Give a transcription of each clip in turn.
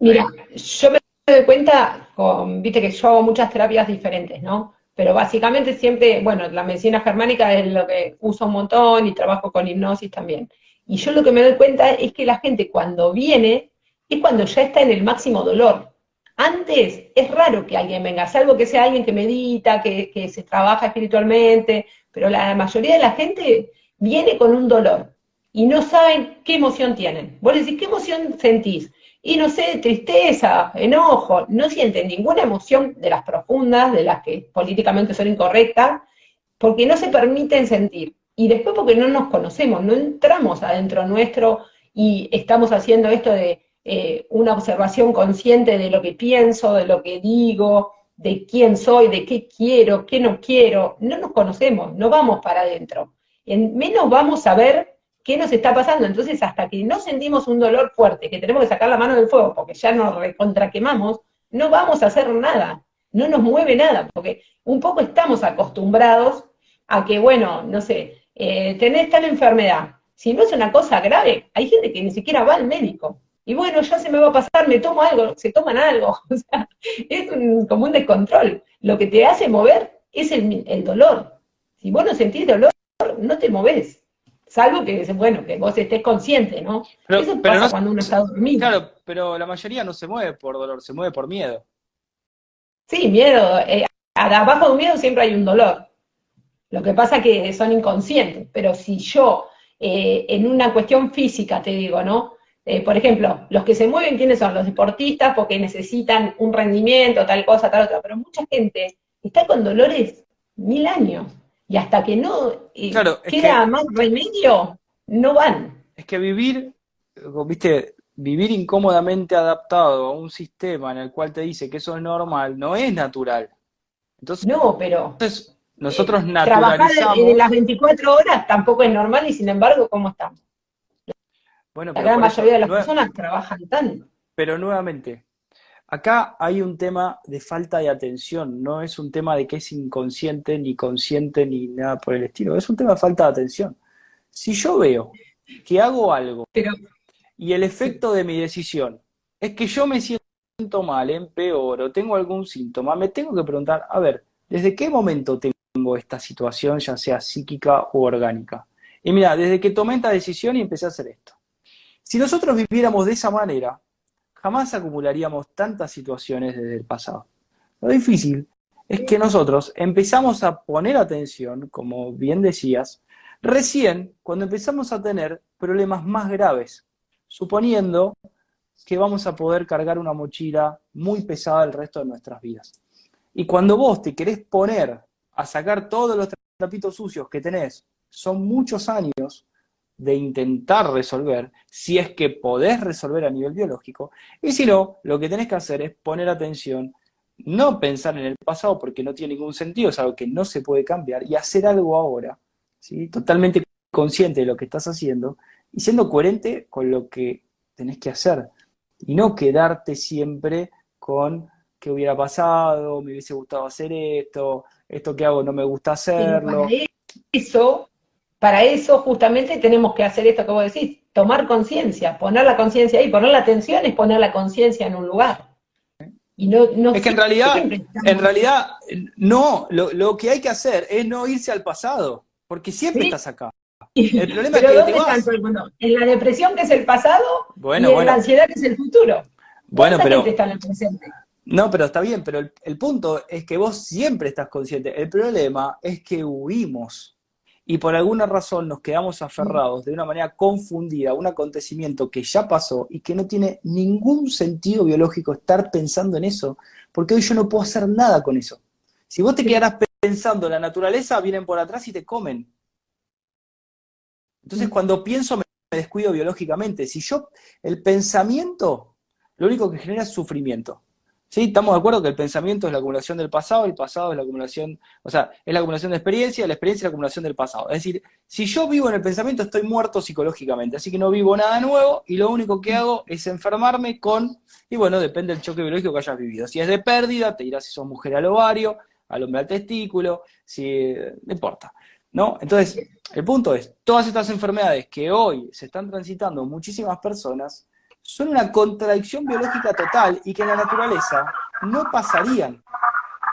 Mira, yo me doy cuenta, con, viste que yo hago muchas terapias diferentes, ¿no? Pero básicamente siempre, bueno, la medicina germánica es lo que uso un montón y trabajo con hipnosis también. Y yo lo que me doy cuenta es que la gente cuando viene es cuando ya está en el máximo dolor. Antes es raro que alguien venga, salvo que sea alguien que medita, que, que se trabaja espiritualmente, pero la mayoría de la gente viene con un dolor y no saben qué emoción tienen. Vos decís, ¿qué emoción sentís? Y no sé, tristeza, enojo, no sienten ninguna emoción de las profundas, de las que políticamente son incorrectas, porque no se permiten sentir. Y después porque no nos conocemos, no entramos adentro nuestro y estamos haciendo esto de eh, una observación consciente de lo que pienso, de lo que digo, de quién soy, de qué quiero, qué no quiero. No nos conocemos, no vamos para adentro. En menos vamos a ver qué nos está pasando. Entonces, hasta que no sentimos un dolor fuerte, que tenemos que sacar la mano del fuego porque ya nos recontraquemamos, no vamos a hacer nada, no nos mueve nada, porque un poco estamos acostumbrados a que, bueno, no sé, eh, tenés tal enfermedad. Si no es una cosa grave, hay gente que ni siquiera va al médico. Y bueno, ya se me va a pasar, me tomo algo, se toman algo. O sea, es un, como un descontrol. Lo que te hace mover es el, el dolor. Si vos no sentís dolor, no te moves. Salvo que, bueno, que vos estés consciente, ¿no? Pero, Eso pero pasa no- cuando uno está dormido. Claro, pero la mayoría no se mueve por dolor, se mueve por miedo. Sí, miedo. eh, abajo de un miedo siempre hay un dolor. Lo que pasa que son inconscientes. Pero si yo, eh, en una cuestión física, te digo, ¿no? Eh, por ejemplo, los que se mueven, ¿quiénes son? Los deportistas porque necesitan un rendimiento, tal cosa, tal otra. Pero mucha gente está con dolores mil años. Y hasta que no eh, Claro, queda que- más remedio, no van. Es que vivir, eh, viste, vivir incómodamente adaptado a un sistema en el cual te dice que eso es normal, no es natural. Entonces, No, pero entonces, nosotros trabajar naturalizamos. en las 24 horas tampoco es normal y sin embargo, ¿cómo estamos? Bueno, La gran eso, mayoría de las personas trabajan tanto. Pero nuevamente, acá hay un tema de falta de atención, no es un tema de que es inconsciente, ni consciente, ni nada por el estilo, es un tema de falta de atención. Si yo veo que hago algo Pero y el efecto de mi decisión es que yo me siento mal, empeoro, tengo algún síntoma, me tengo que preguntar, a ver, ¿desde qué momento tengo esta situación, ya sea psíquica u orgánica? Y mira, desde que tomé esta decisión y empecé a hacer esto. Si nosotros viviéramos de esa manera, jamás acumularíamos tantas situaciones desde el pasado. Lo difícil es que nosotros empezamos a poner atención, como bien decías, recién cuando empezamos a tener problemas más graves, suponiendo que vamos a poder cargar una mochila muy pesada el resto de nuestras vidas. Y cuando vos te querés poner a sacar todos los trapitos sucios que tenés, son muchos años de intentar resolver, si es que podés resolver a nivel biológico, y si no, lo que tenés que hacer es poner atención, no pensar en el pasado porque no tiene ningún sentido, es algo que no se puede cambiar, y hacer algo ahora, ¿sí? totalmente consciente de lo que estás haciendo, y siendo coherente con lo que tenés que hacer, y no quedarte siempre con qué hubiera pasado, me hubiese gustado hacer esto, esto que hago no me gusta hacerlo. eso, para eso justamente tenemos que hacer esto que vos decís, tomar conciencia, poner la conciencia ahí, poner la atención es poner la conciencia en un lugar. Y no, no Es que en realidad, siempre en realidad, no, lo, lo que hay que hacer es no irse al pasado, porque siempre Sí. estás acá. El problema es que ¿dónde te vas. En la depresión que es el pasado Bueno, y en bueno. la ansiedad que es el futuro. Bueno, ¿Cuánta pero, gente está en el presente? no, pero está bien, pero el, el punto es que vos siempre estás consciente. El problema es que huimos y por alguna razón nos quedamos aferrados de una manera confundida a un acontecimiento que ya pasó y que no tiene ningún sentido biológico estar pensando en eso, porque hoy yo no puedo hacer nada con eso. Si vos te quedarás pensando en la naturaleza, vienen por atrás y te comen. Entonces, Mm. cuando pienso, me me descuido biológicamente. Si yo, el pensamiento, lo único que genera es sufrimiento. ¿Sí? Estamos de acuerdo que el pensamiento es la acumulación del pasado, el pasado es la acumulación, o sea, es la acumulación de experiencia, la experiencia es la acumulación del pasado. Es decir, si yo vivo en el pensamiento, estoy muerto psicológicamente, así que no vivo nada nuevo y lo único que hago es enfermarme con, y bueno, depende del choque biológico que hayas vivido. Si es de pérdida, te dirás si sos mujer al ovario, al hombre al testículo, si, no importa. ¿No? Entonces, el punto es, todas estas enfermedades que hoy se están transitando muchísimas personas, son una contradicción biológica total y que en la naturaleza no pasarían.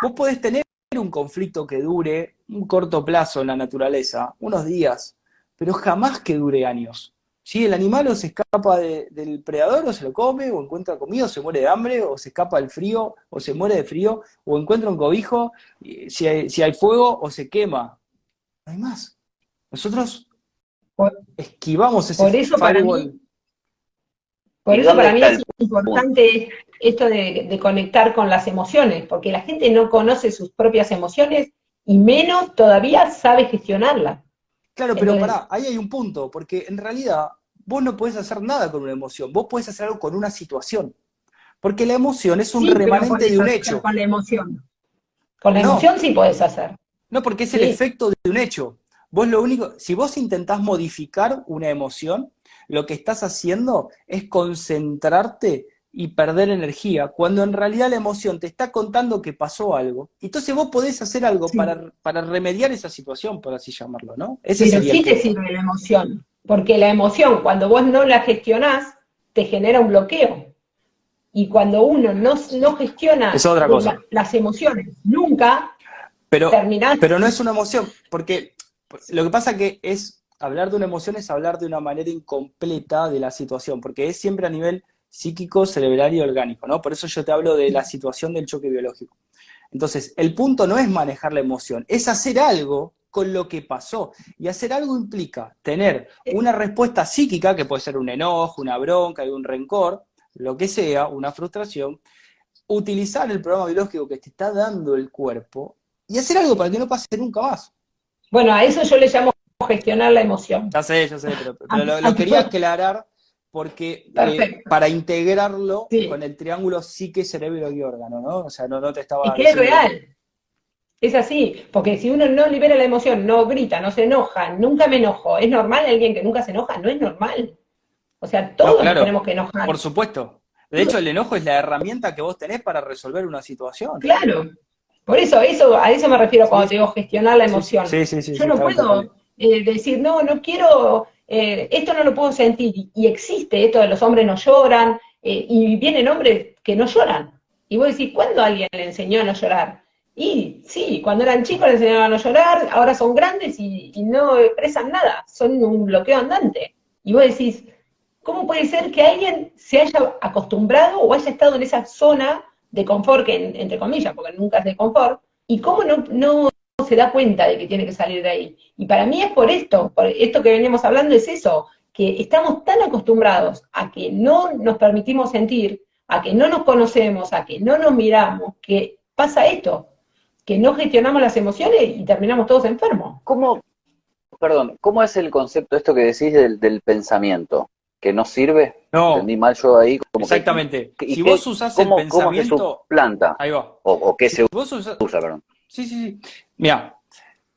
Vos podés tener un conflicto que dure un corto plazo en la naturaleza, unos días, pero jamás que dure años. Si El animal o se escapa del predador o se lo come, o encuentra comida, o se muere de hambre, o se escapa del frío, o se muere de frío, o encuentra un cobijo, si hay, si hay fuego, o se quema. No hay más. Nosotros esquivamos ese por eso para mí, Por eso para mí es importante esto de, conectar con las emociones, porque la gente no conoce sus propias emociones y menos todavía sabe gestionarlas. Claro, pero pará, ahí hay un punto, porque en realidad vos no podés hacer nada con una emoción, vos podés hacer algo con una situación. Porque la emoción es un remanente de un hecho. Con la emoción. Con la emoción sí podés hacer. No, porque es el efecto de un hecho. Vos lo único, si vos intentás modificar una emoción, lo que estás haciendo es concentrarte y perder energía, cuando en realidad la emoción te está contando que pasó algo. Entonces vos podés hacer algo para, para, remediar esa situación, por así llamarlo, ¿no? Ese Pero sí te sirve la emoción, porque la emoción, cuando vos no la gestionás, te genera un bloqueo. Y cuando uno no, no gestiona las emociones, nunca pero, Pero no es una emoción, porque lo que pasa que es, hablar de una emoción es hablar de una manera incompleta de la situación, porque es siempre a nivel psíquico, cerebral y orgánico, ¿no? Por eso yo te hablo de la situación del choque biológico. Entonces, el punto no es manejar la emoción, es hacer algo con lo que pasó. Y hacer algo implica tener una respuesta psíquica, que puede ser un enojo, una bronca, un rencor, lo que sea, una frustración, utilizar el programa biológico que te está dando el cuerpo y hacer algo para que no pase nunca más. Bueno, a eso yo le llamo gestionar la emoción. Ya sé, ya sé, pero, lo, quería aclarar porque eh, para integrarlo con el triángulo psique, cerebro y órgano, ¿no? O sea, no, no te estaba... Es que es real. Es así, porque si uno no libera la emoción, no grita, no se enoja, nunca me enojo, ¿es normal alguien que nunca se enoja? No es normal. O sea, todos tenemos que enojar. Por supuesto. De hecho, el enojo es la herramienta que vos tenés para resolver una situación. Claro. Por eso, eso a eso me refiero cuando te digo gestionar la emoción. Sí, sí, sí, Yo no puedo eh, decir, no, no quiero eh, esto no lo puedo sentir, y existe esto de los hombres no lloran, eh, y vienen hombres que no lloran. Y vos decís, ¿cuándo alguien le enseñó a no llorar? Y sí, cuando eran chicos le enseñaban a no llorar, ahora son grandes y, no expresan nada, son un bloqueo andante. Y vos decís, ¿cómo puede ser que alguien se haya acostumbrado o haya estado en esa zona de confort, que entre comillas, porque nunca es de confort, y cómo no, no se da cuenta de que tiene que salir de ahí. Y para mí es por esto, por esto que veníamos hablando es eso, que estamos tan acostumbrados a que no nos permitimos sentir, a que no nos conocemos, a que no nos miramos, que pasa esto, que no gestionamos las emociones y terminamos todos enfermos. ¿Cómo, perdón, cómo es el concepto esto que decís del, pensamiento? ¿Que no sirve? No. Entendí mal yo ahí. Exactamente. si vos usás el pensamiento... planta? Ahí va. O, qué se usa, perdón. Sí, sí, sí. Mira,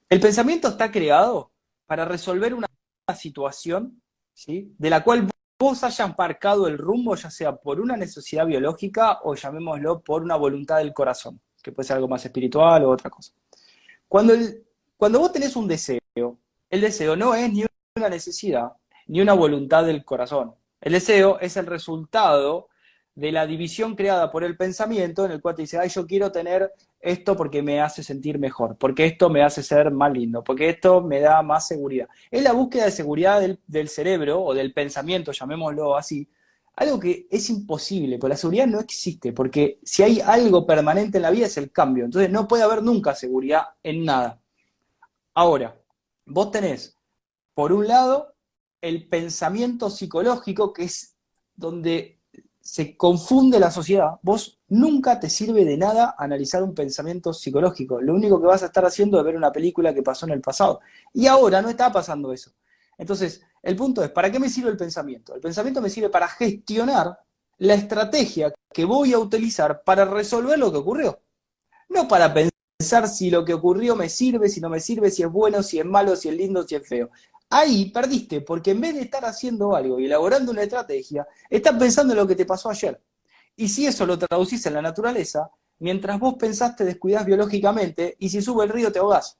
el pensamiento está creado para resolver una situación, ¿sí? De la cual vos hayas marcado el rumbo, ya sea por una necesidad biológica o llamémoslo por una voluntad del corazón, que puede ser algo más espiritual o otra cosa. Cuando, cuando vos tenés un deseo, el deseo no es ni una necesidad ni una voluntad del corazón. El deseo es el resultado de la división creada por el pensamiento en el cual te dice, ay, yo quiero tener esto porque me hace sentir mejor, porque esto me hace ser más lindo, porque esto me da más seguridad. Es la búsqueda de seguridad del, cerebro o del pensamiento, llamémoslo así, algo que es imposible, porque la seguridad no existe, porque si hay algo permanente en la vida es el cambio, entonces no puede haber nunca seguridad en nada. Ahora, vos tenés, por un lado, el pensamiento psicológico, que es donde se confunde la sociedad, vos nunca te sirve de nada analizar un pensamiento psicológico. Lo único que vas a estar haciendo es ver una película que pasó en el pasado. Y ahora no está pasando eso. Entonces, el punto es, ¿para qué me sirve el pensamiento? El pensamiento me sirve para gestionar la estrategia que voy a utilizar para resolver lo que ocurrió. No para pensar si lo que ocurrió me sirve, si no me sirve, si es bueno, si es malo, si es lindo, si es feo. Ahí perdiste, porque en vez de estar haciendo algo y elaborando una estrategia, estás pensando en lo que te pasó ayer. Y si eso lo traducís en la naturaleza, mientras vos pensaste descuidás biológicamente y si sube el río te ahogás.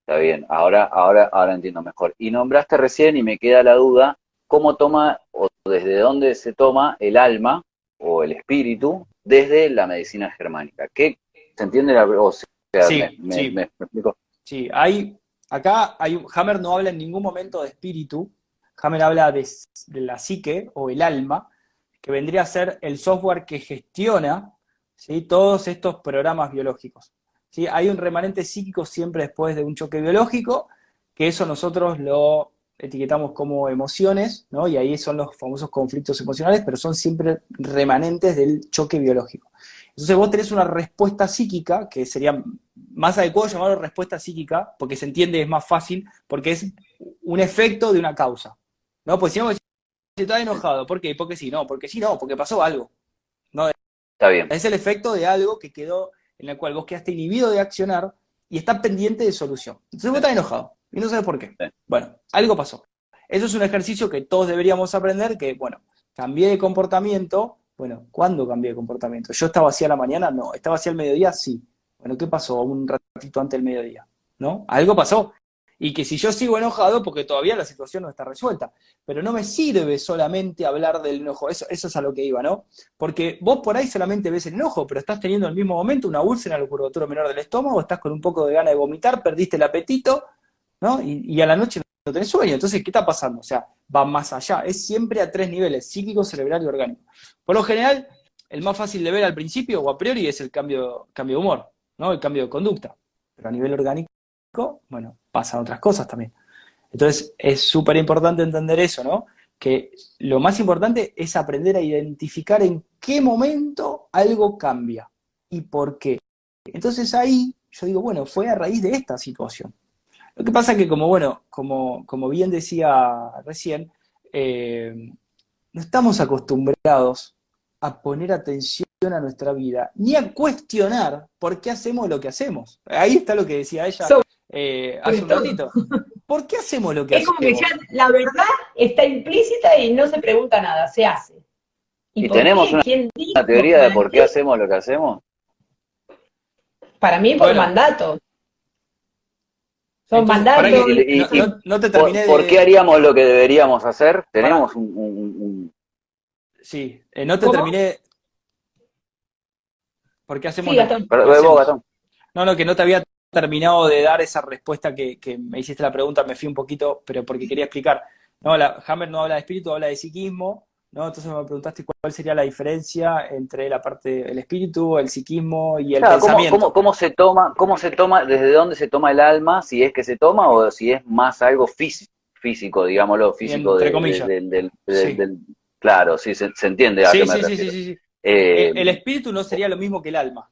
Está bien, ahora, ahora, ahora entiendo mejor. Y nombraste recién y me queda la duda, ¿cómo toma o desde dónde se toma el alma o el espíritu desde la medicina germánica. ¿Qué se entiende la o sea, Sí, me, sí. me- me explico? Sí, hay, acá hay, Hammer no habla en ningún momento de espíritu, Hammer habla de, de la psique o el alma, que vendría a ser el software que gestiona ¿sí? todos estos programas biológicos. ¿sí? Hay un remanente psíquico siempre después de un choque biológico, que eso nosotros lo etiquetamos como emociones, ¿no? y ahí son los famosos conflictos emocionales, pero son siempre remanentes del choque biológico. Entonces vos tenés una respuesta psíquica, que sería más adecuado llamarlo respuesta psíquica, porque se entiende, es más fácil, porque es un efecto de una causa. ¿No? Pues si si estás enojado, ¿por qué? Porque sí, no, porque sí, no, porque pasó algo. Está bien. Es el efecto de algo que quedó, en el cual vos quedaste inhibido de accionar y está pendiente de solución. Entonces vos estás enojado y no sabes por qué. Bueno, algo pasó. Eso es un ejercicio que todos deberíamos aprender, que, bueno, cambié de comportamiento. Bueno, ¿cuándo cambié de comportamiento? ¿Yo estaba así a la mañana? No. ¿Estaba así al mediodía? Sí. Bueno, ¿qué pasó un ratito antes del mediodía? ¿No? Algo pasó. Y que si yo sigo enojado, porque todavía la situación no está resuelta, pero no me sirve solamente hablar del enojo, eso, eso es a lo que iba, ¿no? Porque vos por ahí solamente ves el enojo, pero estás teniendo en el mismo momento una úlcera en el curvatura menor del estómago, estás con un poco de gana de vomitar, perdiste el apetito, ¿no? Y, a la noche no tenés sueño. Entonces, ¿qué está pasando? O sea, va más allá. Es siempre a tres niveles, psíquico, cerebral y orgánico. Por lo general, el más fácil de ver al principio o a priori es el cambio, cambio de humor, ¿no? El cambio de conducta. Pero a nivel orgánico, bueno, pasan otras cosas también. Entonces, es súper importante entender eso, ¿no? Que lo más importante es aprender a identificar en qué momento algo cambia y por qué. Entonces ahí yo digo, bueno, fue a raíz de esta situación. Lo que pasa que como, bueno, como, como bien decía recién, eh, no estamos acostumbrados a poner atención a nuestra vida, ni a cuestionar por qué hacemos lo que hacemos. Ahí está lo que decía ella So- eh, hace un ratito. ¿Por qué hacemos lo que Es como que hacemos? ya la verdad está implícita y no se pregunta nada, se hace. ¿Y tenemos qué? una- ¿Quién dijo? ¿Una teoría de ¿Para por qué hacemos lo que hacemos? Para mí por Bueno. mandato. Son Entonces, mandatos. que y- no, y- no- no te ¿Por, terminé de... por qué haríamos lo que deberíamos hacer? Tenemos un, un- un- Sí, eh, no te ¿Cómo? terminé... ¿Por qué hacemos Sí, Gastón. Perdón, hacemos? vos, Gastón. No, no, que no te había terminado de dar esa respuesta que, que me hiciste la pregunta, me fui un poquito, pero porque quería explicar. No, la, Hammer no habla de espíritu, habla de psiquismo, ¿no? Entonces me preguntaste cuál sería la diferencia entre la parte del espíritu, el psiquismo y el Claro, ¿cómo, pensamiento. cómo- cómo se toma, cómo se toma, desde dónde se toma el alma, si es que se toma o si es más algo físico, físico digámoslo, físico Entre de- comillas. de- del, del- del- Sí. del- claro, sí, se, se entiende a Sí, qué me sí, sí, sí, sí, sí. Eh, El, el espíritu no sería lo mismo que el alma.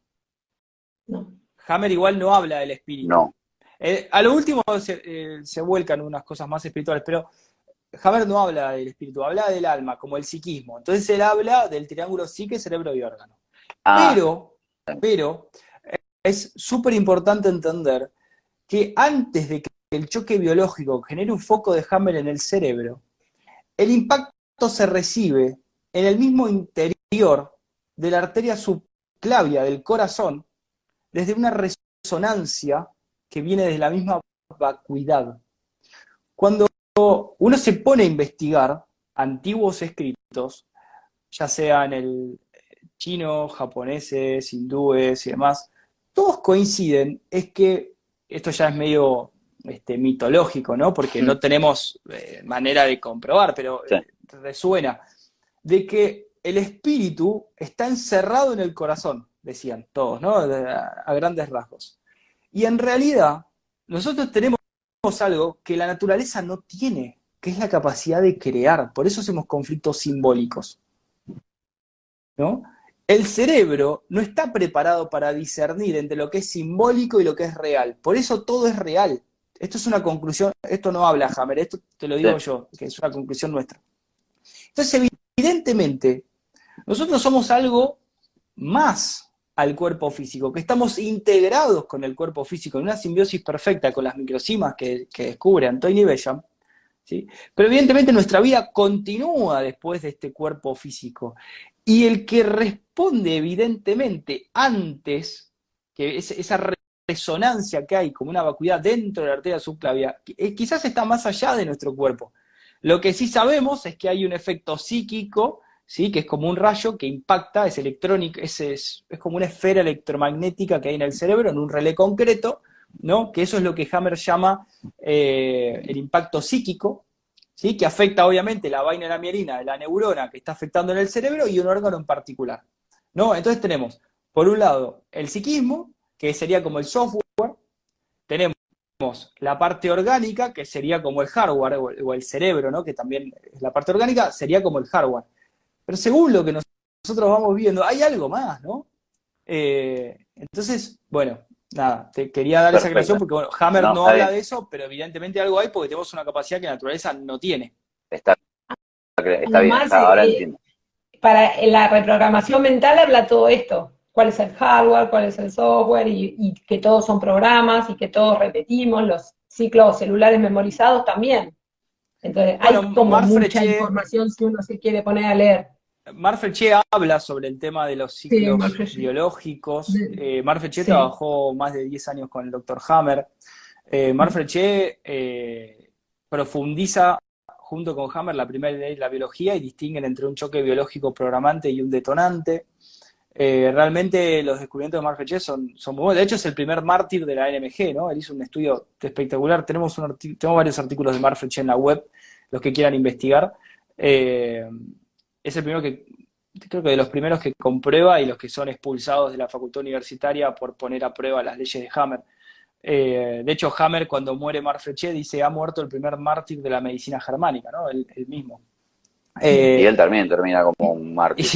No. Hammer igual no habla del espíritu. no, Eh, a lo último se, eh, se vuelcan unas cosas más espirituales, pero Hammer no habla del espíritu, habla del alma, como el psiquismo. Entonces él habla del triángulo psique, cerebro y órgano. ah, Pero, pero eh, es súper importante entender que antes de que el choque biológico genere un foco de Hammer en el cerebro, el impacto se recibe en el mismo interior de la arteria subclavia del corazón desde una resonancia que viene de la misma vacuidad. Cuando uno se pone a investigar antiguos escritos, ya sea en el chino, japoneses, hindúes y demás, todos coinciden, es que esto ya es medio este, mitológico, ¿no? Porque no tenemos eh, manera de comprobar, pero Sí. eh, resuena, de que el espíritu está encerrado en el corazón, decían todos, ¿no? A grandes rasgos. Y en realidad, nosotros tenemos algo que la naturaleza no tiene, que es la capacidad de crear. Por eso hacemos conflictos simbólicos. ¿No? El cerebro no está preparado para discernir entre lo que es simbólico y lo que es real. Por eso todo es real. Esto es una conclusión, esto no habla Hammer, esto te lo digo Sí. yo, que es una conclusión nuestra. Entonces, evidentemente, nosotros somos algo más al cuerpo físico, que estamos integrados con el cuerpo físico en una simbiosis perfecta con las microcimas que, que descubre Anthony Bellam, ¿sí? pero evidentemente nuestra vida continúa después de este cuerpo físico. Y el que responde evidentemente antes, que es, esa resonancia que hay como una vacuidad dentro de la arteria subclavia, eh, quizás está más allá de nuestro cuerpo. Lo que sí sabemos es que hay un efecto psíquico, ¿sí? que es como un rayo que impacta, es electrónico, es, es, como una esfera electromagnética que hay en el cerebro, en un relé concreto, ¿no? que eso es lo que Hammer llama eh, el impacto psíquico, ¿sí? que afecta obviamente la vaina de la mielina la neurona que está afectando en el cerebro y un órgano en particular. ¿no? Entonces tenemos, por un lado, el psiquismo, que sería como el software, tenemos la parte orgánica, que sería como el hardware, o el cerebro, ¿no? que también es la parte orgánica, sería como el hardware. Pero según lo que nosotros vamos viendo, hay algo más, ¿no? Eh, entonces, bueno, nada, te quería dar esa aclaración porque, bueno, Hammer no, habla de eso, pero evidentemente algo hay porque tenemos una capacidad que la naturaleza no tiene. Está, está bien, ahora eh, entiendo. Para la reprogramación mental habla todo esto cuál es el hardware, cuál es el software, y, que todos son programas y que todos repetimos, los ciclos celulares memorizados también. Entonces, hay como mucha información si uno se quiere poner a leer. Marfreche habla sobre el tema de los ciclos biológicos. Eh, Marfreche trabajó más de 10 años con el doctor Hammer. Eh, Marfreche eh, profundiza junto con Hammer la primera ley de la biología y distinguen entre un choque biológico programante y un detonante. Eh, realmente los descubrimientos de Marfeche son, son muy buenos. De hecho, es el primer mártir de la NMG, ¿no? Él hizo un estudio espectacular. Tenemos, un tenemos varios artículos de Marfeche en la web, los que quieran investigar. Eh, es el primero que, creo que de los primeros que comprueba y los que son expulsados de la facultad universitaria por poner a prueba las leyes de Hammer. Eh, de hecho, Hammer, cuando muere Marfeche, dice, ha muerto el primer mártir de la medicina germánica, ¿no? El, mismo. y él también termina como un mártir.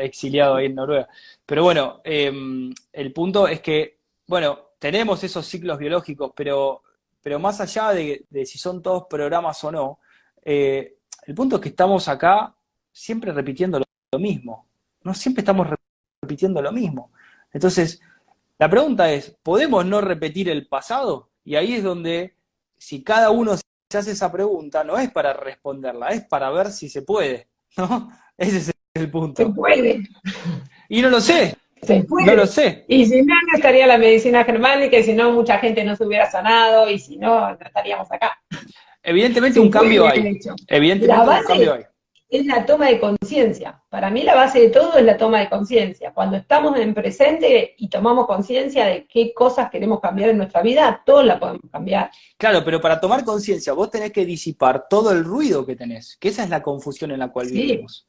Exiliado ahí en Noruega. Pero bueno, em, el punto es que, bueno, tenemos esos ciclos biológicos, pero, pero más allá de, si son todos programas o no, eh, el punto es que estamos acá siempre repitiendo lo, mismo. No siempre estamos repitiendo lo mismo. Entonces, la pregunta es, ¿podemos no repetir el pasado? Y ahí es donde, si cada uno se hace esa pregunta, no es para responderla, es para ver si se puede, ¿no? Ese es el punto. Se puede. Y no lo sé. Se puede. No lo sé. Y si no, no estaría la medicina germánica, y si no, mucha gente no se hubiera sanado, y si no, no estaríamos acá. Evidentemente un cambio hay. Evidentemente un cambio hay. Es la toma de conciencia. Para mí la base de todo es la toma de conciencia. Cuando estamos en presente y tomamos conciencia de qué cosas queremos cambiar en nuestra vida, todo la podemos cambiar. Claro, pero para tomar conciencia vos tenés que disipar todo el ruido que tenés, que esa es la confusión en la cual vivimos.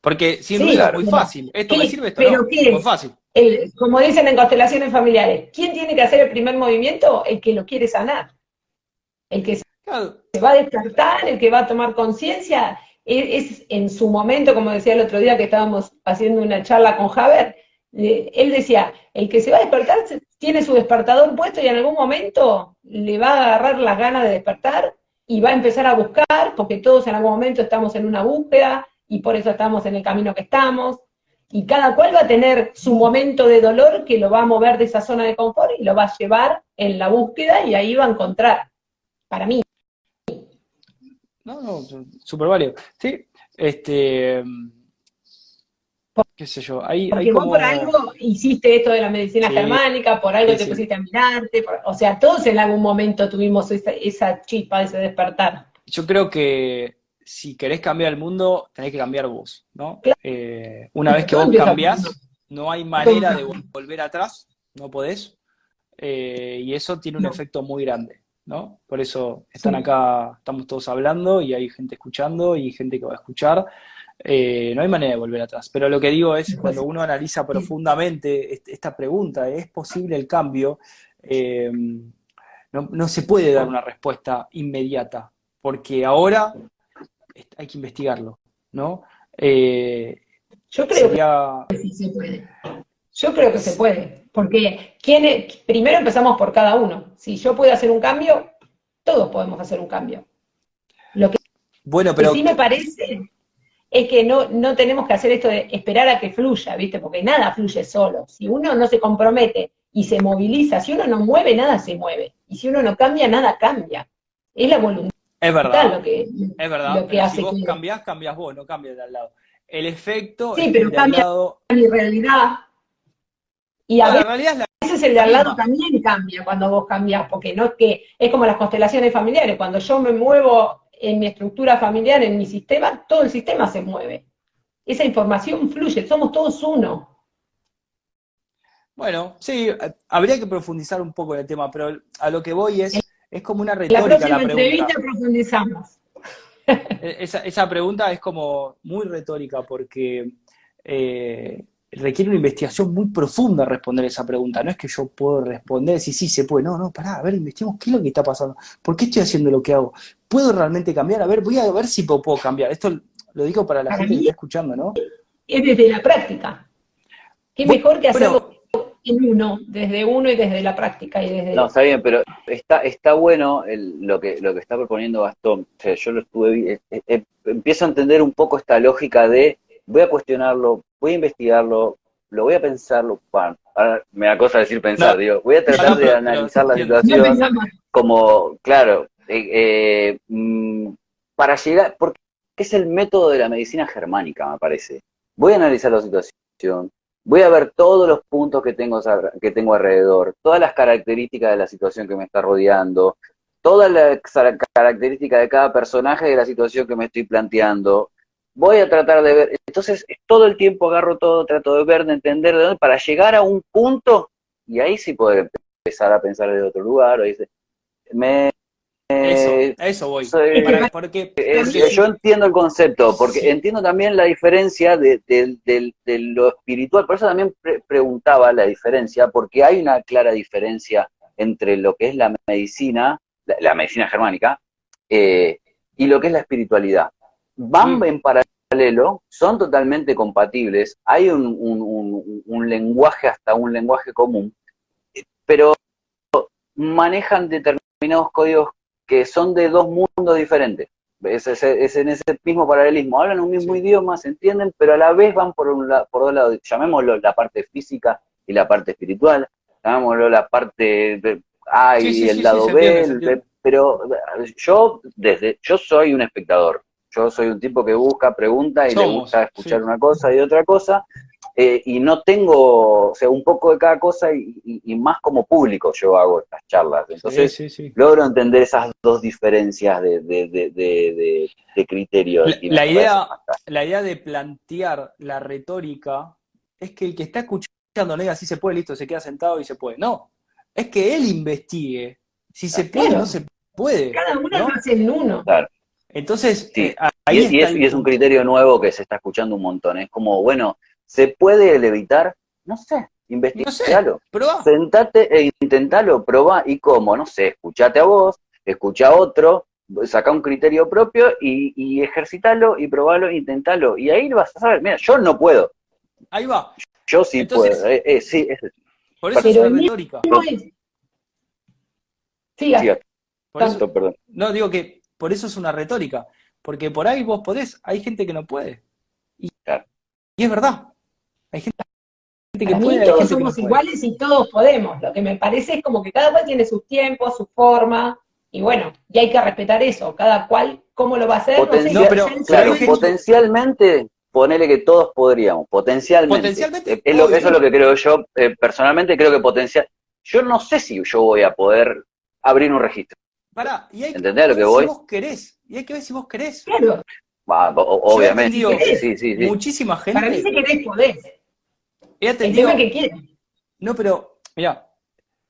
Porque sin duda es muy fácil. Esto me sirve, esto pero no. Muy fácil. como dicen en constelaciones familiares, ¿quién tiene que hacer el primer movimiento? El que lo quiere sanar. El que se va a despertar, el que va a tomar conciencia, es, en su momento, como decía el otro día que estábamos haciendo una charla con Javier, él decía, el que se va a despertar tiene su despertador puesto y en algún momento le va a agarrar las ganas de despertar y va a empezar a buscar, porque todos en algún momento estamos en una búsqueda, y por eso estamos en el camino que estamos. Y cada cual va a tener su momento de dolor que lo va a mover de esa zona de confort y lo va a llevar en la búsqueda y ahí va a encontrar, para mí. No, no, súper válido. Sí, este, qué sé yo, ahí, Porque vos por algo hiciste esto de la medicina germánica, por algo te pusiste a mirarte, o sea, todos en algún momento tuvimos esa, esa chispa, ese despertar. Yo creo que si querés cambiar el mundo, tenés que cambiar vos, ¿no? Eh, una vez que vos cambiás, no hay manera de volver atrás, no podés, eh, y eso tiene un efecto muy grande, ¿no? Por eso están acá, estamos todos hablando y hay gente escuchando y gente que va a escuchar. Eh, no hay manera de volver atrás. Pero lo que digo es, cuando uno analiza profundamente esta pregunta, ¿es posible el cambio? no, no se puede dar una respuesta inmediata, porque ahora hay que investigarlo, ¿no? Eh, Yo creo que sí se puede. Yo creo que se puede, porque ¿quién primero empezamos por cada uno. Si yo puedo hacer un cambio, todos podemos hacer un cambio. Lo que, bueno, pero... sí me parece es que no, no tenemos que hacer esto de esperar a que fluya, ¿viste? Porque nada fluye solo. Si uno no se compromete y se moviliza, si uno no mueve, nada se mueve. Y si uno no cambia, nada cambia. Es la voluntad. Es verdad. es verdad. si vos cambiás, cambiás vos, no cambias de al lado. El efecto sí, pero cambia mi realidad. Y a, veces, el de al lado también cambia cuando vos cambiás, porque no es que es como las constelaciones familiares. Cuando yo me muevo en mi estructura familiar, en mi sistema, todo el sistema se mueve. Esa información fluye, somos todos uno. Bueno, sí, habría que profundizar un poco en el tema, pero a lo que voy es, es como una retórica la, pregunta. profundizamos. E, esa, esa, pregunta es como muy retórica porque eh, requiere una investigación muy profunda responder esa pregunta. No es que yo puedo responder si sí se puede. No, no, pará, a ver, investiguemos qué es lo que está pasando. ¿Por qué estoy haciendo lo que hago? ¿Puedo realmente cambiar? A ver, voy a ver si puedo, cambiar. Esto lo digo para la gente que está escuchando, ¿no? Es desde la práctica. Qué mejor que hacerlo en uno, desde uno y desde la práctica y desde... No, está bien, pero está, está bueno lo, que, lo que está proponiendo Gastón. O sea, yo lo estuve, eh, eh, eh, empiezo a entender un poco esta lógica de voy a cuestionarlo, voy a investigarlo, lo voy a pensarlo, ahora me da cosa decir pensar, digo, voy a tratar de analizar la situación como, claro, mm, para llegar, porque es el método de la medicina germánica, me parece. Voy a analizar la situación, voy a ver todos los puntos que tengo, que tengo alrededor, todas las características de la situación que me está rodeando, todas las características de cada personaje de la situación que me estoy planteando. Voy a tratar de ver, entonces todo el tiempo agarro todo, trato de ver, de entender, de dónde, para llegar a un punto y ahí sí poder empezar a pensar de otro lugar. O dice, me, eso, eh, eso voy. porque, yo entiendo el concepto, porque entiendo también la diferencia de, lo espiritual. Por eso también preguntaba la diferencia, porque hay una clara diferencia entre lo que es la medicina, la, medicina germánica, eh, y lo que es la espiritualidad. Van en paralelo, son totalmente compatibles, hay un, un lenguaje, hasta un lenguaje común, pero manejan determinados códigos que son de dos mundos diferentes. Es, en ese mismo paralelismo. Hablan un mismo idioma, se entienden, pero a la vez van por, un por dos lados. Llamémoslo la parte física y la parte espiritual. Llamémoslo la parte A y el lado B. pero yo, desde, yo soy un espectador. Yo soy un tipo que busca, pregunta y le gusta escuchar una cosa y otra cosa. Eh, y no tengo, o sea, un poco de cada cosa y, más como público yo hago estas charlas. Entonces, logro entender esas dos diferencias de, de, de, de criterios. La, idea, la idea de plantear la retórica es que el que está escuchando no diga si se puede, listo, se queda sentado y se puede. No, es que él investigue si se puede o no se puede. Cada uno ¿no? hace en uno. Entonces, eh, ahí y, es, y es un criterio nuevo que se está escuchando un montón. Es como, bueno, ¿Se puede evitar? No sé, investigalo. Sentate e intentalo, probá. ¿Y cómo? No sé, escuchate a vos, escucha a otro, saca un criterio propio y, y ejercitalo y probalo, intentalo. Y ahí vas a saber, mira, yo no puedo. Ahí va. Yo sí puedo. Eh, eh, sí, es, por eso es una retórica. Siga. Por eso, perdón. No, digo que por eso es una retórica. Porque por ahí vos podés, hay gente que no puede. Y, y es verdad. Hay gente, que puede, todos somos iguales y todos podemos. Lo que me parece es como que cada cual tiene sus tiempos, su forma, y bueno, y hay que respetar eso. Cada cual, cómo lo va a hacer. no pero, claro, potencialmente, ponele que todos podríamos, potencialmente. es lo, eso es lo que creo yo, eh, personalmente creo que potencial. Yo no sé si yo voy a poder abrir un registro. Pará, y hay que ver lo que voy? si vos querés. Y hay que ver si vos querés. Claro. obviamente. sí, sí, sí, Muchísima gente. Para mí si querés podés. El que quiere. No, pero, mira,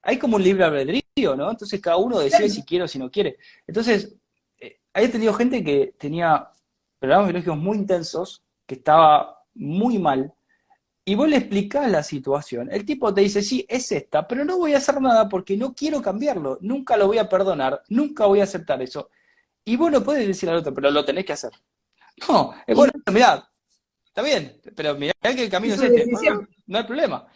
hay como un libre albedrío, ¿no? Entonces cada uno decide si quiere o si no quiere. Entonces, eh, he tenido gente que tenía programas biológicos muy intensos, que estaba muy mal, y vos le explicás la situación. El tipo te dice, sí, es esta, pero no voy a hacer nada porque no quiero cambiarlo, nunca lo voy a perdonar, nunca voy a aceptar eso. Y vos no puedes decir al otro, pero lo tenés que hacer. No, es bueno, mirá, Está bien, pero mirá que el camino es este. No, hay problema.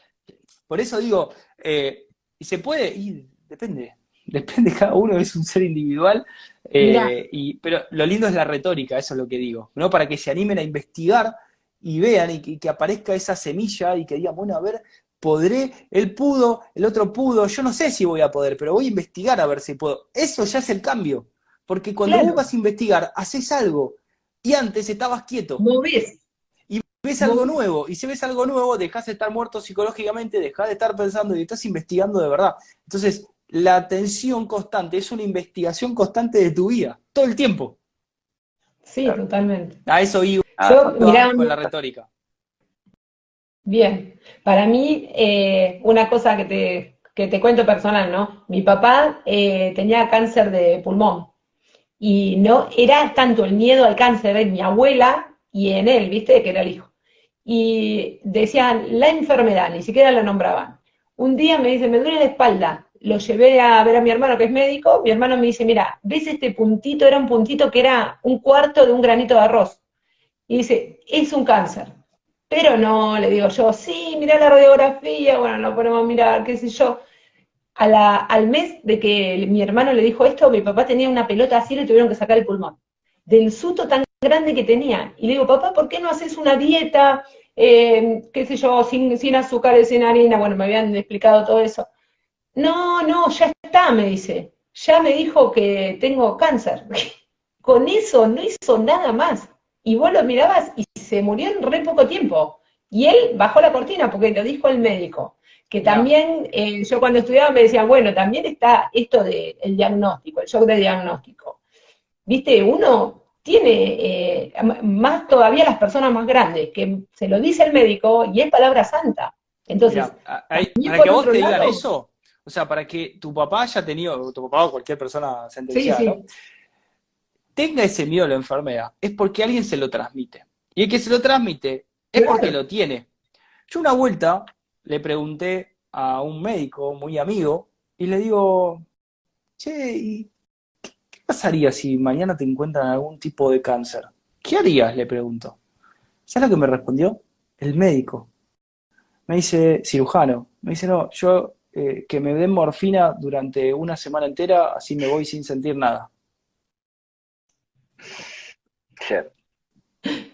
Por eso digo, eh, ¿y se puede? Y depende. Depende, cada uno es un ser individual. Eh, y, pero lo lindo es la retórica, eso es lo que digo. ¿no? Para que se animen a investigar y vean y que, aparezca esa semilla y que digan, bueno, a ver, podré, él pudo, el otro pudo, yo no sé si voy a poder, pero voy a investigar a ver si puedo. Eso ya es el cambio. Porque cuando vos vas a investigar, haces algo. Y antes estabas quieto. Movés ves algo nuevo, y si ves algo nuevo, dejas de estar muerto psicológicamente, dejas de estar pensando y estás investigando de verdad. Entonces, la atención constante es una investigación constante de tu vida, todo el tiempo. Sí, totalmente. A eso iba Yo, mirá, con la retórica. Bien, para mí, eh, una cosa que te, que te cuento personal, ¿no? Mi papá eh, tenía cáncer de pulmón y no era tanto el miedo al cáncer en mi abuela y en él, ¿viste? Que era el hijo. Y decían la enfermedad, ni siquiera la nombraban. Un día me dice, me duele la espalda. Lo llevé a ver a mi hermano que es médico. Mi hermano me dice, mira, ¿ves este puntito? Era un puntito que era un cuarto de un granito de arroz. Y dice, es un cáncer. Pero no, le digo yo, sí, mira la radiografía, bueno, lo ponemos a mirar, qué sé yo. A la, al mes de que mi hermano le dijo esto, mi papá tenía una pelota así y le tuvieron que sacar el pulmón. Del susto tan grande que tenía. Y le digo, papá, ¿por qué no haces una dieta, eh, qué sé yo, sin, sin azúcar, sin harina? Bueno, me habían explicado todo eso. No, no, ya está, me dice. Ya me dijo que tengo cáncer. Con eso no hizo nada más. Y vos lo mirabas y se murió en re poco tiempo. Y él bajó la cortina porque lo dijo el médico. Que también, eh, yo cuando estudiaba me decían, bueno, también está esto del diagnóstico, el shock de diagnóstico. Viste, uno tiene, eh, más todavía las personas más grandes, que se lo dice el médico y es palabra santa. Entonces, para que vos te digan eso, o sea, para que tu papá haya tenido, tu papá o cualquier persona sentenciada, tenga ese miedo a la enfermedad, es porque alguien se lo transmite. Y el que se lo transmite es porque lo tiene. Yo una vuelta le pregunté a un médico muy amigo y le digo, che, ¿y pasaría si mañana te encuentran algún tipo de cáncer? ¿Qué harías? Le pregunto. ¿Sabes lo que me respondió? El médico. Me dice, cirujano. Me dice, no, yo eh, que me den morfina durante una semana entera, así me voy sin sentir nada.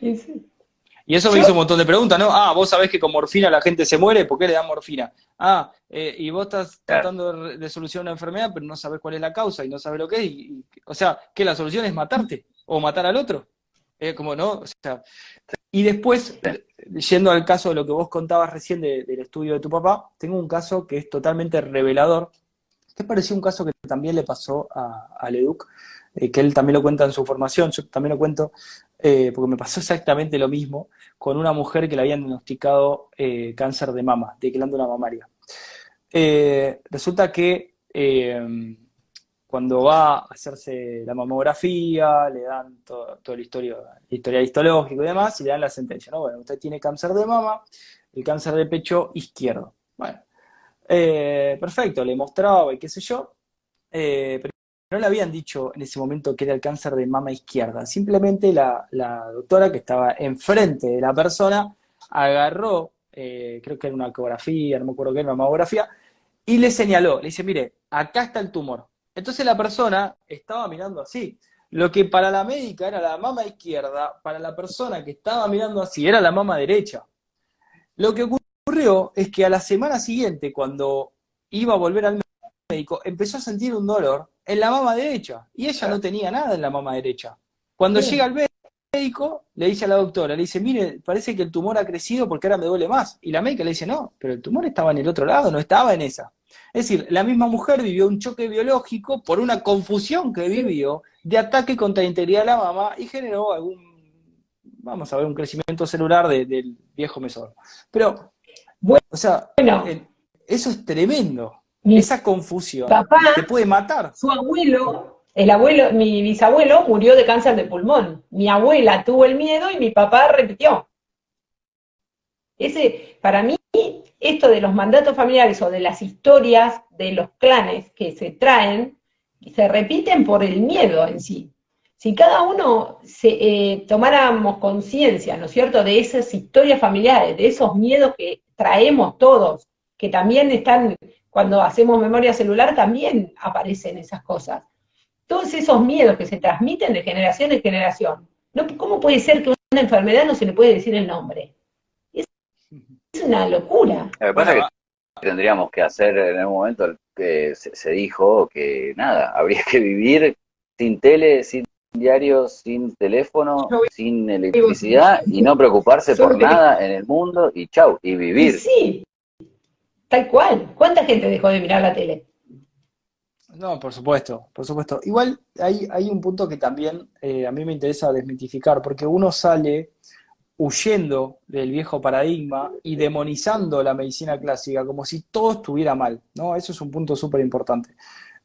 Y eso me hizo un montón de preguntas, ¿no? Ah, vos sabés que con morfina la gente se muere, ¿por qué le dan morfina? Ah, eh, y vos estás tratando de, solucionar una enfermedad, pero no sabés cuál es la causa y no sabés lo que es. Y, o sea, que la solución es matarte o matar al otro. Es como, ¿no? O sea, y después, yendo al caso de lo que vos contabas recién del estudio de tu papá, tengo un caso que es totalmente revelador. ¿Qué pareció un caso que también le pasó a, a Leduc? Eh, que él también lo cuenta en su formación, yo también lo cuento, eh, porque me pasó exactamente lo mismo con una mujer que le habían diagnosticado eh, cáncer de mama, de glándula mamaria. resulta que cuando va a hacerse la mamografía, le dan todo, el historial, historial histológico y demás, y le dan la sentencia, ¿no? Bueno, usted tiene cáncer de mama, el cáncer de pecho izquierdo. Bueno, perfecto, le mostraba y qué sé yo, pero no le habían dicho en ese momento que era el cáncer de mama izquierda. Simplemente la, doctora que estaba enfrente de la persona agarró, eh, creo que era una ecografía, no me acuerdo qué era, una mamografía, y le señaló, le dice, mire, acá está el tumor. Entonces la persona estaba mirando así. Lo que para la médica era la mama izquierda, para la persona que estaba mirando así era la mama derecha. Lo que ocurrió es que a la semana siguiente, cuando iba a volver al médico, empezó a sentir un dolor en la mama derecha. Y ella no tenía nada en la mama derecha. Cuando llega al médico, le dice a la doctora, le dice, mire, parece que el tumor ha crecido porque ahora me duele más. Y la médica le dice, no, pero el tumor estaba en el otro lado, no estaba en esa. Es decir, la misma mujer vivió un choque biológico por una confusión que vivió de ataque contra la integridad de la mama y generó algún, vamos a ver, un crecimiento celular del viejo mesón. Pero, bueno, o sea, eh, eso es tremendo. Esa confusión papá, te puede matar. Su abuelo, el abuelo, mi bisabuelo murió de cáncer de pulmón. Mi abuela tuvo el miedo y mi papá repitió. Ese, para mí, esto de los mandatos familiares o de las historias de los clanes que se traen, se repiten por el miedo en sí. Si cada uno se, eh, tomáramos conciencia, ¿no es cierto?, de esas historias familiares, de esos miedos que traemos todos, que también están cuando hacemos memoria celular también aparecen esas cosas. Todos esos miedos que se transmiten de generación en generación. ¿Cómo puede ser que una enfermedad no se le puede decir el nombre? Es, una locura. Lo que pasa es que tendríamos que hacer en algún momento que se, dijo que nada, habría que vivir sin tele, sin diario, sin teléfono, sin electricidad y no preocuparse por nada en el mundo y chau, y vivir. sí, Tal cual. ¿Cuánta gente dejó de mirar la tele? No, por supuesto, por supuesto. Igual hay, hay un punto que también eh, a mí me interesa desmitificar, porque uno sale huyendo del viejo paradigma y demonizando la medicina clásica como si todo estuviera mal, ¿no? Eso es un punto súper importante.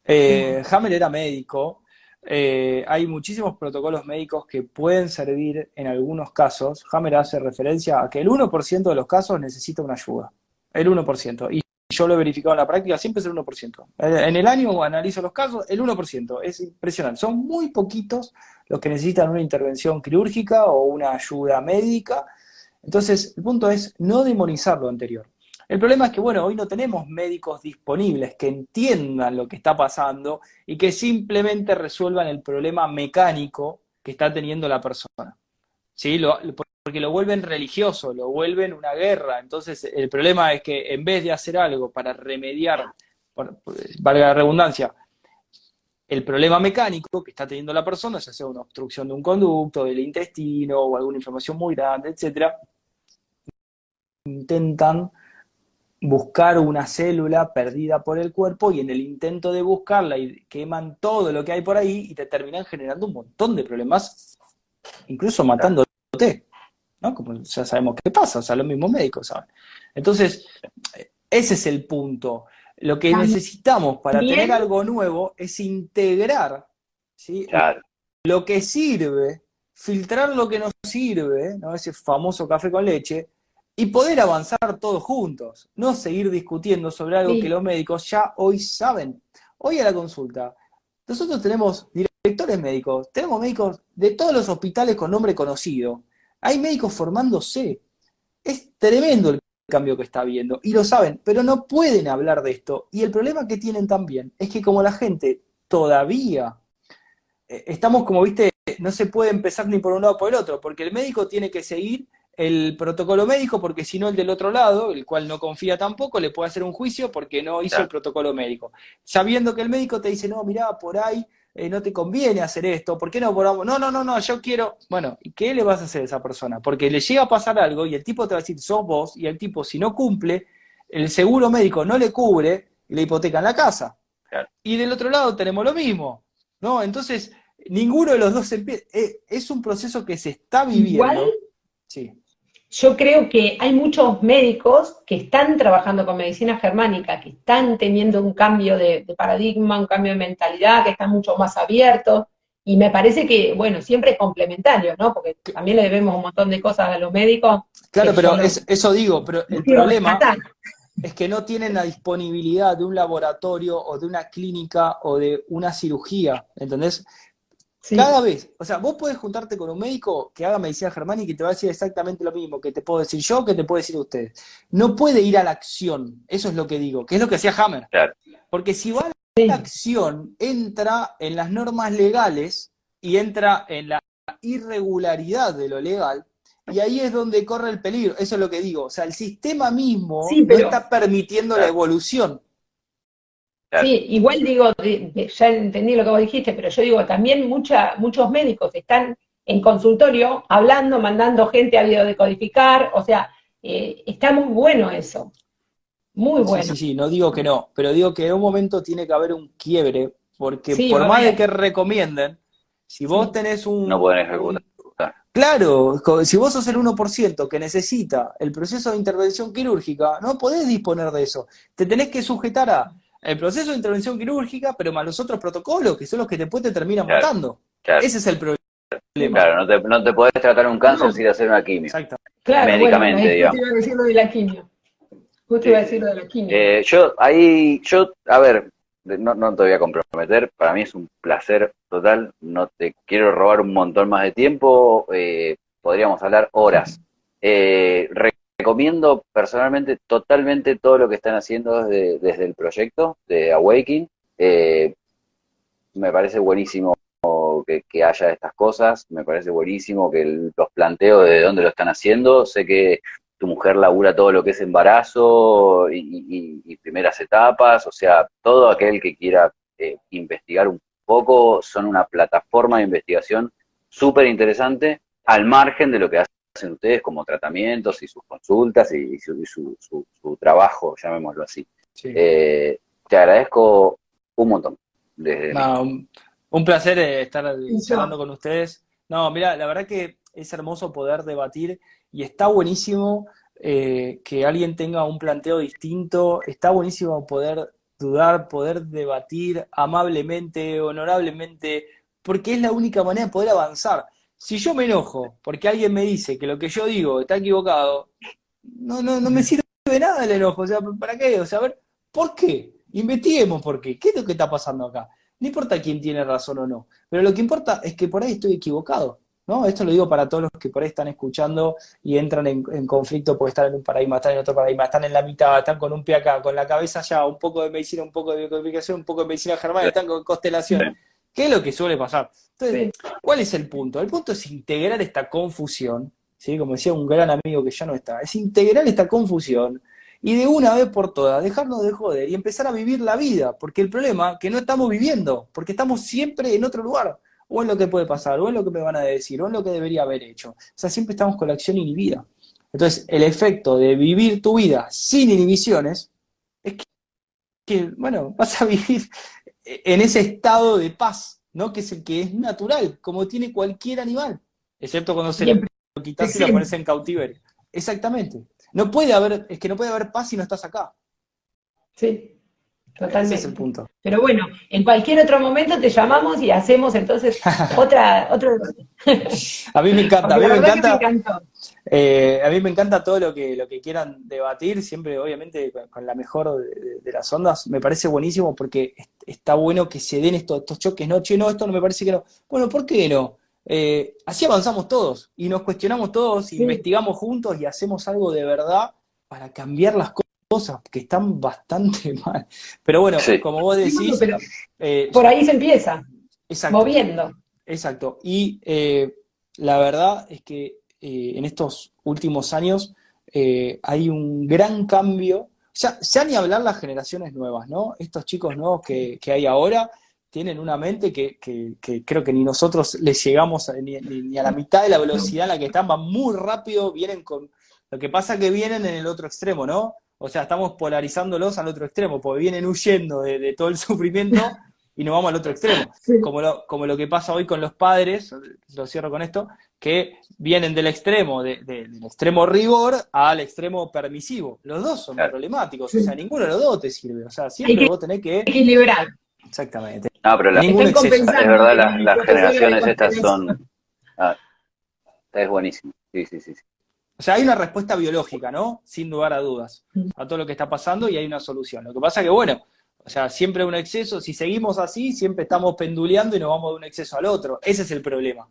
Eh, Hammer era médico, eh, hay muchísimos protocolos médicos que pueden servir en algunos casos. Hammer hace referencia a que el 1% de los casos necesita una ayuda, el 1%. Y yo lo he verificado en la práctica, siempre es el 1%. En el año analizo los casos, el 1%. Es impresionante. Son muy poquitos los que necesitan una intervención quirúrgica o una ayuda médica. Entonces, el punto es no demonizar lo anterior. El problema es que, bueno, hoy no tenemos médicos disponibles que entiendan lo que está pasando y que simplemente resuelvan el problema mecánico que está teniendo la persona. ¿Sí? Lo, porque lo vuelven religioso, lo vuelven una guerra. Entonces, el problema es que en vez de hacer algo para remediar, valga la redundancia, el problema mecánico que está teniendo la persona, ya sea una obstrucción de un conducto, del intestino o alguna inflamación muy grande, etcétera, intentan buscar una célula perdida por el cuerpo y en el intento de buscarla y queman todo lo que hay por ahí y te terminan generando un montón de problemas, incluso matándote. ¿No? Como ya sabemos qué pasa, o sea, los mismos médicos saben. Entonces, ese es el punto. Lo que necesitamos para tener algo nuevo es integrar ¿sí? lo que sirve, filtrar lo que nos sirve, ¿no? ese famoso café con leche, y poder avanzar todos juntos, no seguir discutiendo sobre algo que los médicos ya hoy saben. Hoy a la consulta, nosotros tenemos directores médicos, tenemos médicos de todos los hospitales con nombre conocido, hay médicos formándose. Es tremendo el cambio que está habiendo y lo saben, pero no pueden hablar de esto. Y el problema que tienen también es que como la gente todavía eh, estamos como, viste, no se puede empezar ni por un lado por el otro, porque el médico tiene que seguir el protocolo médico, porque si no el del otro lado, el cual no confía tampoco, le puede hacer un juicio porque no hizo el protocolo médico. Sabiendo que el médico te dice, no, mira, por ahí eh, no te conviene hacer esto, ¿por qué no No, no, no, no, yo quiero. Bueno, ¿y qué le vas a hacer a esa persona? Porque le llega a pasar algo y el tipo te va a decir, sos vos, y el tipo, si no cumple, el seguro médico no le cubre y le hipoteca en la casa. Y del otro lado tenemos lo mismo, ¿no? Entonces, ninguno de los dos empieza. Eh, es un proceso que se está viviendo. Igual, sí yo creo que hay muchos médicos que están trabajando con medicina germánica, que están teniendo un cambio de, paradigma, un cambio de mentalidad, que están mucho más abiertos, y me parece que, bueno, siempre es complementario, ¿no? Porque también le debemos un montón de cosas a los médicos. Claro, pero eso digo, pero el problema es que no tienen la disponibilidad de un laboratorio o de una clínica o de una cirugía, ¿entendés? Cada vez, o sea, vos podés juntarte con un médico que haga medicina germánica y te va a decir exactamente lo mismo que te puedo decir yo, que te puedo decir usted. No puede ir a la acción, eso es lo que digo, que es lo que hacía Hammer. Porque si va a la acción, entra en las normas legales y entra en la irregularidad de lo legal, y ahí es donde corre el peligro, eso es lo que digo. O sea, el sistema mismo no está permitiendo la evolución. Sí, igual digo, ya entendí lo que vos dijiste, pero yo digo, también mucha, muchos médicos están en consultorio hablando, mandando gente a videodecodificar, o sea, eh, está muy bueno eso. Muy bueno. Sí, sí, sí, no digo que no, pero digo que en un momento tiene que haber un quiebre, porque por más de que recomienden, si vos tenés un... No pueden ejecutar. Claro, si vos sos el 1% que necesita el proceso de intervención quirúrgica, no podés disponer de eso. Te tenés que sujetar a el proceso de intervención quirúrgica, pero más los otros protocolos, que son los que después te terminan matando. Ese es el problema. Claro, no te, no te podés tratar un cáncer sin hacer una quimio. Exacto. Claro, Médicamente, bueno, digamos. iba a decir lo de la quimio. Justo iba a decir lo de la quimio. Eh, yo, ahí, yo, a ver, no, no te voy a comprometer, para mí es un placer total, no te quiero robar un montón más de tiempo, eh, podríamos hablar horas. Eh, recomiendo personalmente totalmente todo lo que están haciendo desde, el proyecto de Awakening. Eh, me parece buenísimo que, haya estas cosas, me parece buenísimo que los planteos de dónde lo están haciendo. Sé que tu mujer labura todo lo que es embarazo y, primeras etapas, o sea, todo aquel que quiera eh, investigar un poco, son una plataforma de investigación súper interesante, al margen de lo que hace hacen ustedes como tratamientos y sus consultas y, su, trabajo, llamémoslo así. Eh, te agradezco un montón. desde no, un, placer eh, estar charlando con ustedes. No, mira, la verdad que es hermoso poder debatir y está buenísimo eh, que alguien tenga un planteo distinto, está buenísimo poder dudar, poder debatir amablemente, honorablemente, porque es la única manera de poder avanzar. Si yo me enojo porque alguien me dice que lo que yo digo está equivocado, no, no, no me sirve nada el enojo. O sea, ¿para qué? O sea, a ver, ¿por qué? Investiguemos por qué. ¿Qué es lo que está pasando acá? No importa quién tiene razón o no, pero lo que importa es que por ahí estoy equivocado. ¿no? Esto lo digo para todos los que por ahí están escuchando y entran en, conflicto porque están en un paradigma, están en otro paradigma, están en la mitad, están con un pie acá, con la cabeza allá, un poco de medicina, un poco de biocodificación, un poco de medicina germana, están con constelación. ¿Qué es lo que suele pasar? Entonces, ¿cuál es el punto? El punto es integrar esta confusión, ¿sí? como decía un gran amigo que ya no está, es integrar esta confusión y de una vez por todas dejarnos de joder y empezar a vivir la vida, porque el problema es que no estamos viviendo, porque estamos siempre en otro lugar o en lo que puede pasar, o en lo que me van a decir, o en lo que debería haber hecho. O sea, siempre estamos con la acción inhibida. Entonces, el efecto de vivir tu vida sin inhibiciones es que, bueno, vas a vivir en ese estado de paz, ¿no? Que es el que es natural, como tiene cualquier animal, excepto cuando se lo quitas y lo pones en cautiverio. Exactamente. No puede haber, es que no puede haber paz si no estás acá. Sí. Totalmente. Ese es el punto. Pero bueno, en cualquier otro momento te llamamos y hacemos entonces otra, otro. a mí me encanta, a mí me encanta. Eh, a mí me encanta todo lo que, lo que quieran debatir, siempre obviamente con la mejor de, las ondas. Me parece buenísimo porque está bueno que se den estos, estos choques, no, che, no, esto no me parece que no. Bueno, ¿por qué no? Eh, así avanzamos todos y nos cuestionamos todos, investigamos juntos y hacemos algo de verdad para cambiar las cosas cosas que están bastante mal. Pero bueno, como vos decís... Eh, por ahí se empieza, moviendo. Exacto. Y eh, la verdad es que eh, en estos últimos años hay un gran cambio. Ya, ya ni hablar las generaciones nuevas, ¿no? Estos chicos nuevos que, hay ahora tienen una mente que, creo que ni nosotros les llegamos ni, ni, a la mitad de la velocidad en la que están, van muy rápido, vienen con... Lo que pasa que vienen en el otro extremo, ¿no? O sea, estamos polarizándolos al otro extremo, porque vienen huyendo de, todo el sufrimiento y nos vamos al otro extremo. Como, lo, como lo que pasa hoy con los padres, lo cierro con esto, que vienen del extremo, del extremo rigor al extremo permisivo. Los dos son problemáticos, o sea, ninguno de los dos te sirve. O sea, siempre vos tenés que... Equilibrar. Exactamente. No, pero la, Ningún exceso. es verdad, las, generaciones estas son... Ah, es buenísimo. Sí, sí, sí. O sea, hay una respuesta biológica, ¿no? Sin lugar a dudas, a todo lo que está pasando y hay una solución. Lo que pasa que, bueno, o sea, siempre un exceso, si seguimos así, siempre estamos penduleando y nos vamos de un exceso al otro. Ese es el problema.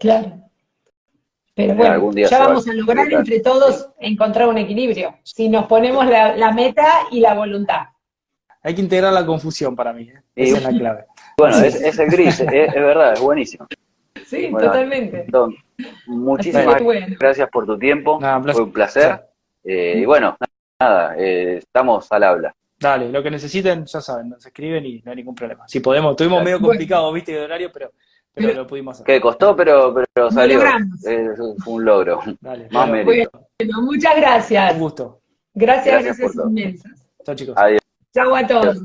Claro. Pero bueno, ya vamos a lograr entre todos encontrar un equilibrio, si nos ponemos la, meta y la voluntad. Hay que integrar la confusión para mí, ¿eh? esa es la clave. Bueno, es, el gris, es, verdad, es buenísimo. Sí, totalmente. Muchísimas gracias por tu tiempo. Fue un placer. Eh, y bueno, nada, eh, estamos al habla. Dale, lo que necesiten, ya saben, nos escriben y no hay ningún problema. Si podemos, tuvimos medio complicado, viste, de horario, pero, pero lo pudimos hacer. Que costó, pero, pero salió. fue un logro. Dale, Más mérito. Bueno, muchas gracias. Un gusto. Gracias, gracias, gracias inmensas. Chao, chicos. Adiós. Chao a todos.